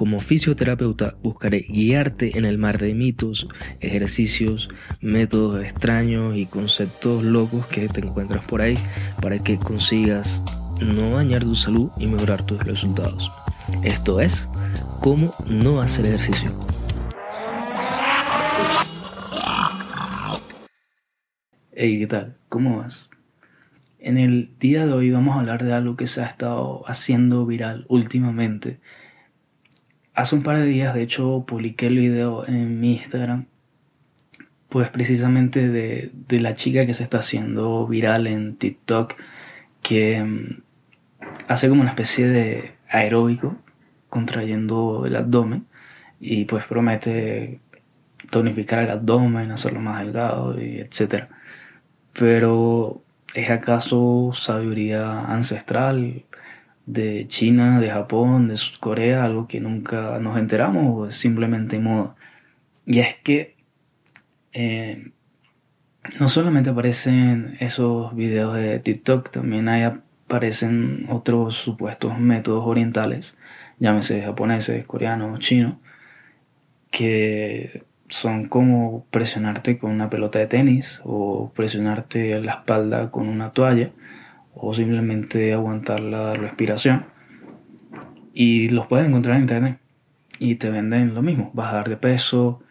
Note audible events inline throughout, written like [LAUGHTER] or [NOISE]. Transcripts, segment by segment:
Como fisioterapeuta buscaré guiarte en el mar de mitos, ejercicios, métodos extraños y conceptos locos que te encuentras por ahí para que consigas no dañar tu salud y mejorar tus resultados. Esto es, cómo no hacer ejercicio. Hey, ¿qué tal? ¿Cómo vas? En el día de hoy vamos a hablar de algo que se ha estado haciendo viral últimamente Hace un par de días, de hecho, publiqué el video en mi Instagram, pues precisamente de, la chica que se está haciendo viral en TikTok, que mm, hace como una especie de aeróbico, contrayendo el abdomen, y pues promete tonificar el abdomen, hacerlo más delgado, y etc. Pero, ¿es acaso sabiduría ancestral? De China, de Japón, de Corea, algo que nunca nos enteramos o es simplemente moda. Y es que eh, no solamente aparecen esos videos de TikTok, también hay, aparecen otros supuestos métodos orientales, llámese japoneses, coreanos, chinos, que son como presionarte con una pelota de tenis o presionarte la espalda con una toalla o simplemente aguantar la respiración. Y los puedes encontrar en internet y te venden lo mismo, bajar de peso,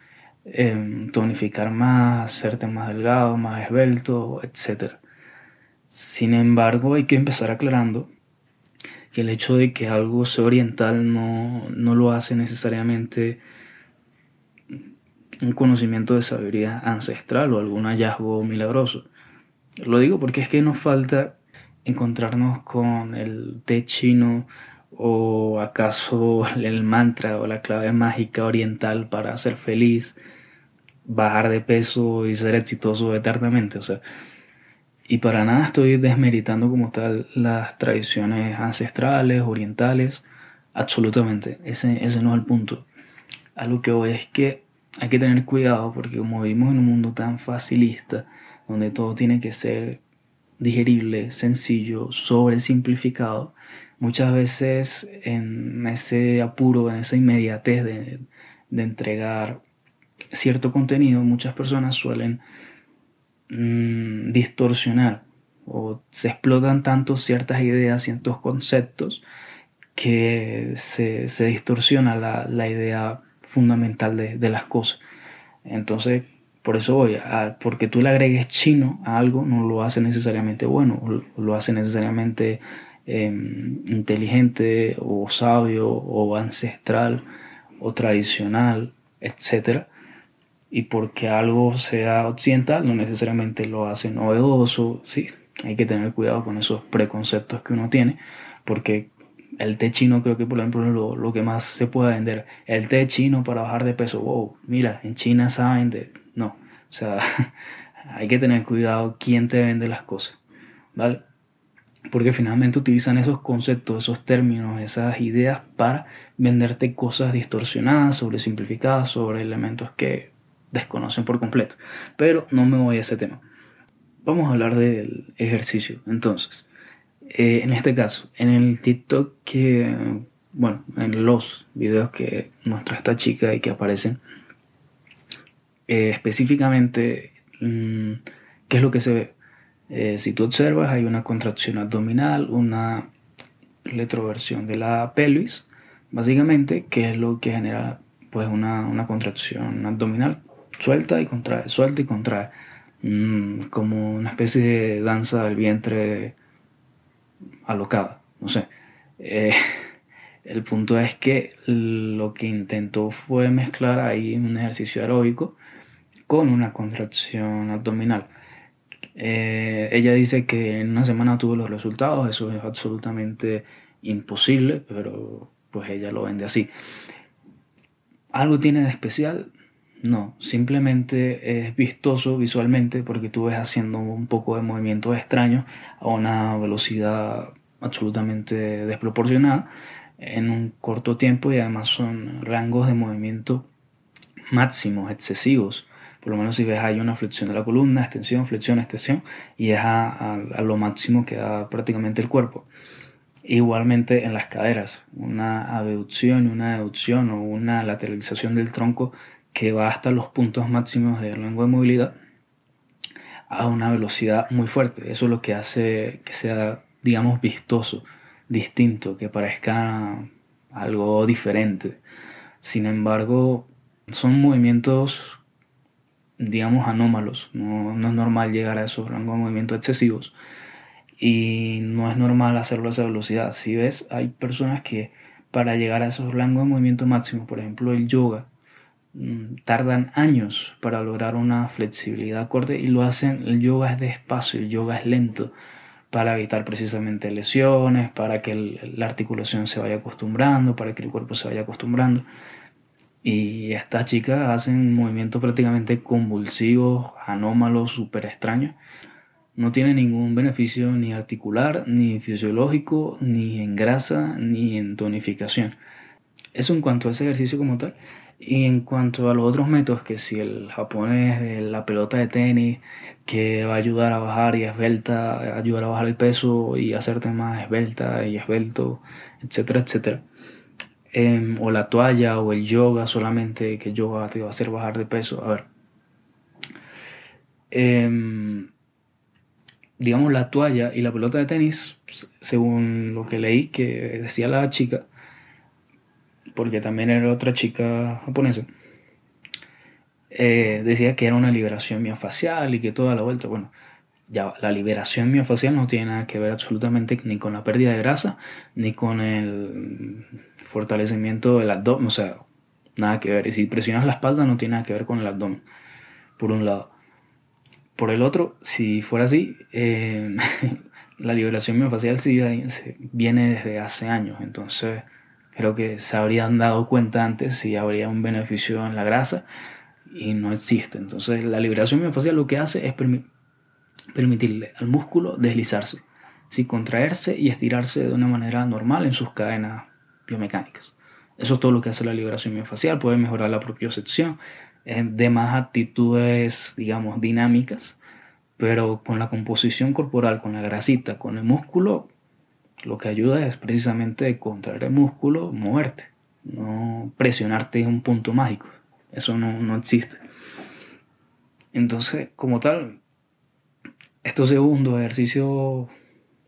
em, tonificar más, hacerte más delgado, más esbelto, etc. Sin embargo, hay que empezar aclarando que el hecho de que algo sea oriental no, no lo hace necesariamente un conocimiento de sabiduría ancestral o algún hallazgo milagroso. Lo digo porque es que nos falta encontrarnos con el té chino o acaso [LAUGHS] el mantra o la clave mágica oriental para ser feliz, bajar de peso y ser exitoso eternamente. O sea, y para nada estoy desmeritando como tal las tradiciones ancestrales, orientales, absolutamente. Ese, ese no es el punto. A lo que voy es que hay que tener cuidado porque como vivimos en un mundo tan facilista, donde todo tiene que ser digerible, sencillo, sobresimplificado, muchas veces en ese apuro, en esa inmediatez de, entregar cierto contenido, muchas personas suelen mm, distorsionar o se explotan tanto ciertas ideas, ciertos conceptos, que se, distorsiona la, idea fundamental de, de las cosas. Entonces, por eso voy, a, porque tú le agregues chino a algo, no lo hace necesariamente bueno, lo hace necesariamente em, inteligente o sabio o ancestral o tradicional, etc. Y porque algo sea occidental, no necesariamente lo hace novedoso. Sí, hay que tener cuidado con esos preconceptos que uno tiene, porque el té chino creo que por ejemplo lo, lo que más se puede vender. El té chino para bajar de peso. Wow, mira, en China saben de o sea, [LAUGHS] hay que tener cuidado quién te vende las cosas, ¿vale? Porque finalmente utilizan esos conceptos, esos términos, esas ideas para venderte cosas distorsionadas, sobresimplificadas, sobre elementos que desconocen por completo. Pero no me voy a ese tema. Vamos a hablar del ejercicio. Entonces, eh, en este caso, en el TikTok que, bueno, en los videos que muestra esta chica y que aparecen, eh, específicamente, mm, ¿qué es lo que se ve? Eh, si tú observas, hay una contracción abdominal, una retroversión de la pelvis, básicamente, que es lo que genera pues una, una contracción abdominal. Suelta y contrae, suelta y contrae. Mm, como una especie de danza del vientre alocada, no sé. Eh, [LAUGHS] el punto es que lo que intentó fue mezclar ahí un ejercicio aeróbico con una contracción abdominal. Eh, ella dice que en una semana tuvo los resultados, eso es absolutamente imposible, pero pues ella lo vende así. ¿Algo tiene de especial? No, simplemente es vistoso visualmente porque tú ves haciendo un poco de movimientos extraños a una velocidad absolutamente desproporcionada en un corto tiempo y además son rangos de movimiento máximos, excesivos. Por lo menos si ves hay una flexión de la columna, extensión, flexión, extensión y es a, lo máximo que da prácticamente el cuerpo. Igualmente en las caderas, una abducción, una deducción o una lateralización del tronco que va hasta los puntos máximos de lengua de movilidad a una velocidad muy fuerte. Eso es lo que hace que sea, digamos, vistoso, distinto, que parezca algo diferente. Sin embargo, son movimientos, digamos, anómalos. No, no es normal llegar a esos rangos de movimiento excesivos y no es normal hacerlo a esa velocidad. Si ves, hay personas que para llegar a esos rangos de movimiento máximo, por ejemplo el yoga, mm, tardan años para lograr una flexibilidad acorde y lo hacen, el yoga es despacio, el yoga es lento para evitar precisamente lesiones, para que la articulación se vaya acostumbrando, para que el cuerpo se vaya acostumbrando. Y estas chicas hacen movimientos prácticamente convulsivos, anómalos, súper extraños, no tiene ningún beneficio ni articular, ni fisiológico, ni en grasa, ni en tonificación. Eso en cuanto a ese ejercicio como tal. Y en cuanto a los otros métodos, que si el japonés de la pelota de tenis, que va a ayudar a bajar y esbelta, ayudar a bajar el peso y hacerte más esbelta y esbelto, etcétera, etcétera. Em, o la toalla o el yoga solamente, que yoga te va a hacer bajar de peso. A ver. Eh, digamos, la toalla y la pelota de tenis, según lo que leí que decía la chica, porque también era otra chica japonesa, eh, decía que era una liberación miofacial y que toda la vuelta, bueno, ya la liberación miofacial no tiene nada que ver absolutamente ni con la pérdida de grasa, ni con el fortalecimiento del abdomen, o sea, nada que ver. Y si presionas la espalda no tiene nada que ver con el abdomen, por un lado. Por el otro, si fuera así, eh, [LAUGHS] la liberación miofacial sí viene desde hace años, entonces creo que se habrían dado cuenta antes si habría un beneficio en la grasa y no existe. Entonces la liberación miofacial lo que hace es permitirle al músculo deslizarse, ¿sí? contraerse y estirarse de una manera normal en sus cadenas biomecánicas. Eso es todo lo que hace la liberación miofacial, puede mejorar la propiocepción, de más actitudes, digamos, dinámicas, pero con la composición corporal, con la grasita, con el músculo, lo que ayuda es precisamente contraer el músculo, moverte, no presionarte en un punto mágico. Eso no, no existe. Entonces, como tal, estos segundos ejercicios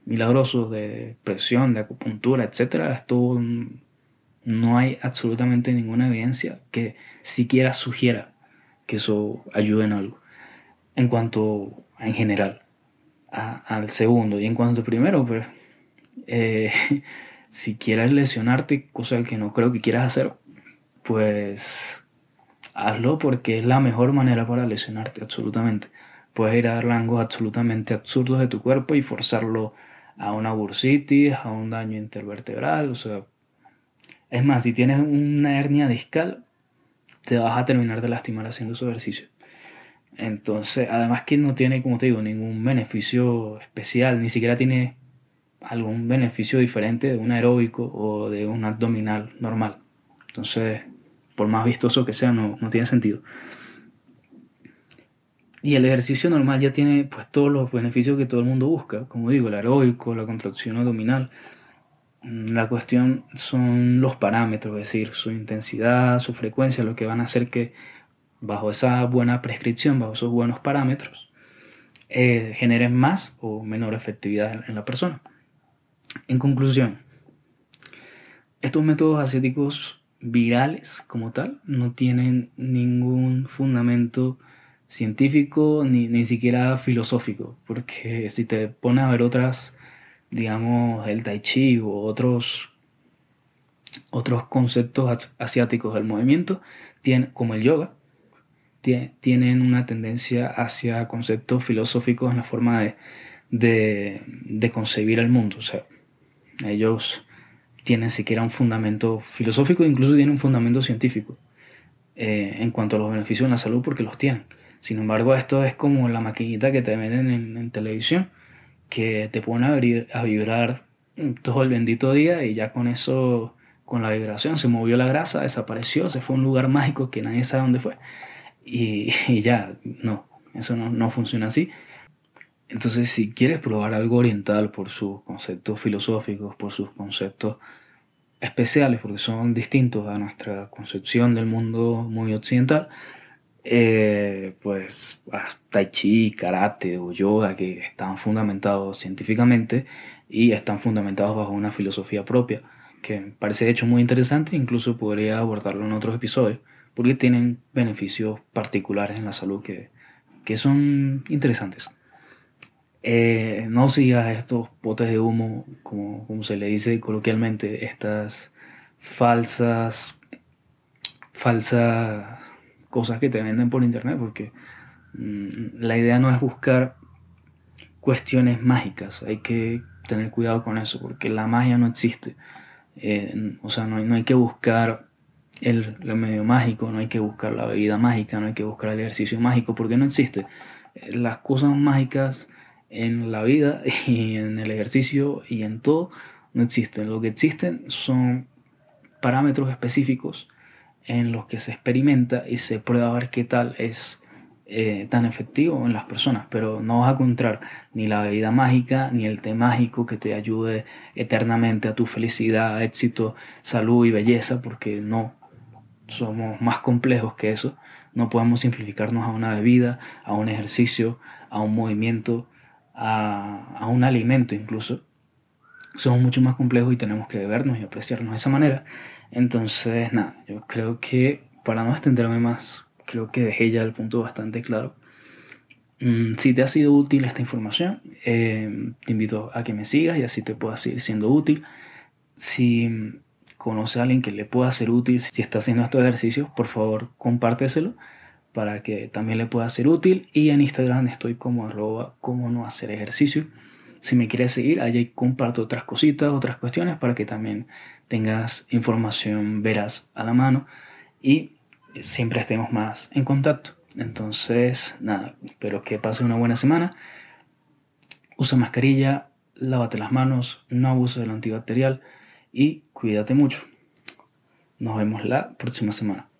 milagrosos de presión, de acupuntura, etcétera, esto no hay absolutamente ninguna evidencia que siquiera sugiera que eso ayude en algo. En cuanto en general al segundo y en cuanto al primero, pues eh, [LAUGHS] si quieres lesionarte, cosa que no creo que quieras hacer, pues hazlo porque es la mejor manera para lesionarte absolutamente. Puedes ir a rangos absolutamente absurdos de tu cuerpo y forzarlo a una bursitis, a un daño intervertebral, o sea, es más, si tienes una hernia discal, te vas a terminar de lastimar haciendo su ejercicio. Entonces, además que no tiene, como te digo, ningún beneficio especial, ni siquiera tiene algún beneficio diferente de un aeróbico o de un abdominal normal. Entonces, por más vistoso que sea, no, no tiene sentido. Y el ejercicio normal ya tiene pues todos los beneficios que todo el mundo busca, como digo, el aeróbico, la contracción abdominal, la cuestión son los parámetros, es decir, su intensidad, su frecuencia, lo que van a hacer que bajo esa buena prescripción, bajo esos buenos parámetros, eh, generen más o menor efectividad en la persona. En conclusión, estos métodos ascéticos virales como tal no tienen ningún fundamento científico ni, ni siquiera filosófico, porque si te pones a ver otras digamos, el tai chi u otros, otros conceptos asiáticos del movimiento, tienen, como el yoga, tienen una tendencia hacia conceptos filosóficos en la forma de, de, de concebir el mundo. O sea, ellos tienen siquiera un fundamento filosófico, incluso tienen un fundamento científico. eh, en cuanto a los beneficios en la salud porque los tienen. Sin embargo, esto es como la maquinita que te venden en, televisión, que te pone a, vibrar todo el bendito día y ya con eso, con la vibración, se movió la grasa, desapareció, se fue a un lugar mágico que nadie sabe dónde fue. [LAUGHS] Y, ya, no, eso no, no funciona así. Entonces, si quieres probar algo oriental por sus conceptos filosóficos, por sus conceptos especiales, porque son distintos a nuestra concepción del mundo muy occidental, eh, pues ah, tai chi, karate o yoga que están fundamentados científicamente y están fundamentados bajo una filosofía propia, que me parece hecho muy interesante, incluso podría abordarlo en otros episodios, porque tienen beneficios particulares en la salud que, que son interesantes. Eh, no sigas estos potes de humo, como, como se le dice coloquialmente, estas falsas, falsas cosas que te venden por internet, porque mm, la idea no es buscar cuestiones mágicas, hay que tener cuidado con eso, porque la magia no existe. Eh, o sea, no, no, hay que buscar el, el, medio mágico, no hay que buscar la bebida mágica, no hay que buscar el ejercicio mágico, porque no existe. Eh, las cosas mágicas en la vida [LAUGHS] y en el ejercicio y en todo no existen. Lo que existen son parámetros específicos en los que se experimenta y se prueba a ver qué tal es eh, tan efectivo en las personas, pero no vas a encontrar ni la bebida mágica ni el té mágico que te ayude eternamente a tu felicidad, éxito, salud y belleza, porque no somos más complejos que eso. No podemos simplificarnos a una bebida, a un ejercicio, a un movimiento, a, a un alimento incluso. Somos mucho más complejos y tenemos que vernos y apreciarnos de esa manera. Entonces, nada, yo creo que para no extenderme más, creo que dejé ya el punto bastante claro. Mm, si te ha sido útil esta información, eh, te invito a que me sigas y así te pueda seguir siendo útil. Si conoce a alguien que le pueda ser útil, si está haciendo estos ejercicios, por favor compárteselo para que también le pueda ser útil. Y en Instagram estoy como arroba como no hacer ejercicio. Si me quieres seguir, allí comparto otras cositas, otras cuestiones para que también tengas información veraz a la mano y siempre estemos más en contacto. Entonces, nada, espero que pase una buena semana. Usa mascarilla, lávate las manos, no abuso del antibacterial y cuídate mucho. Nos vemos la próxima semana.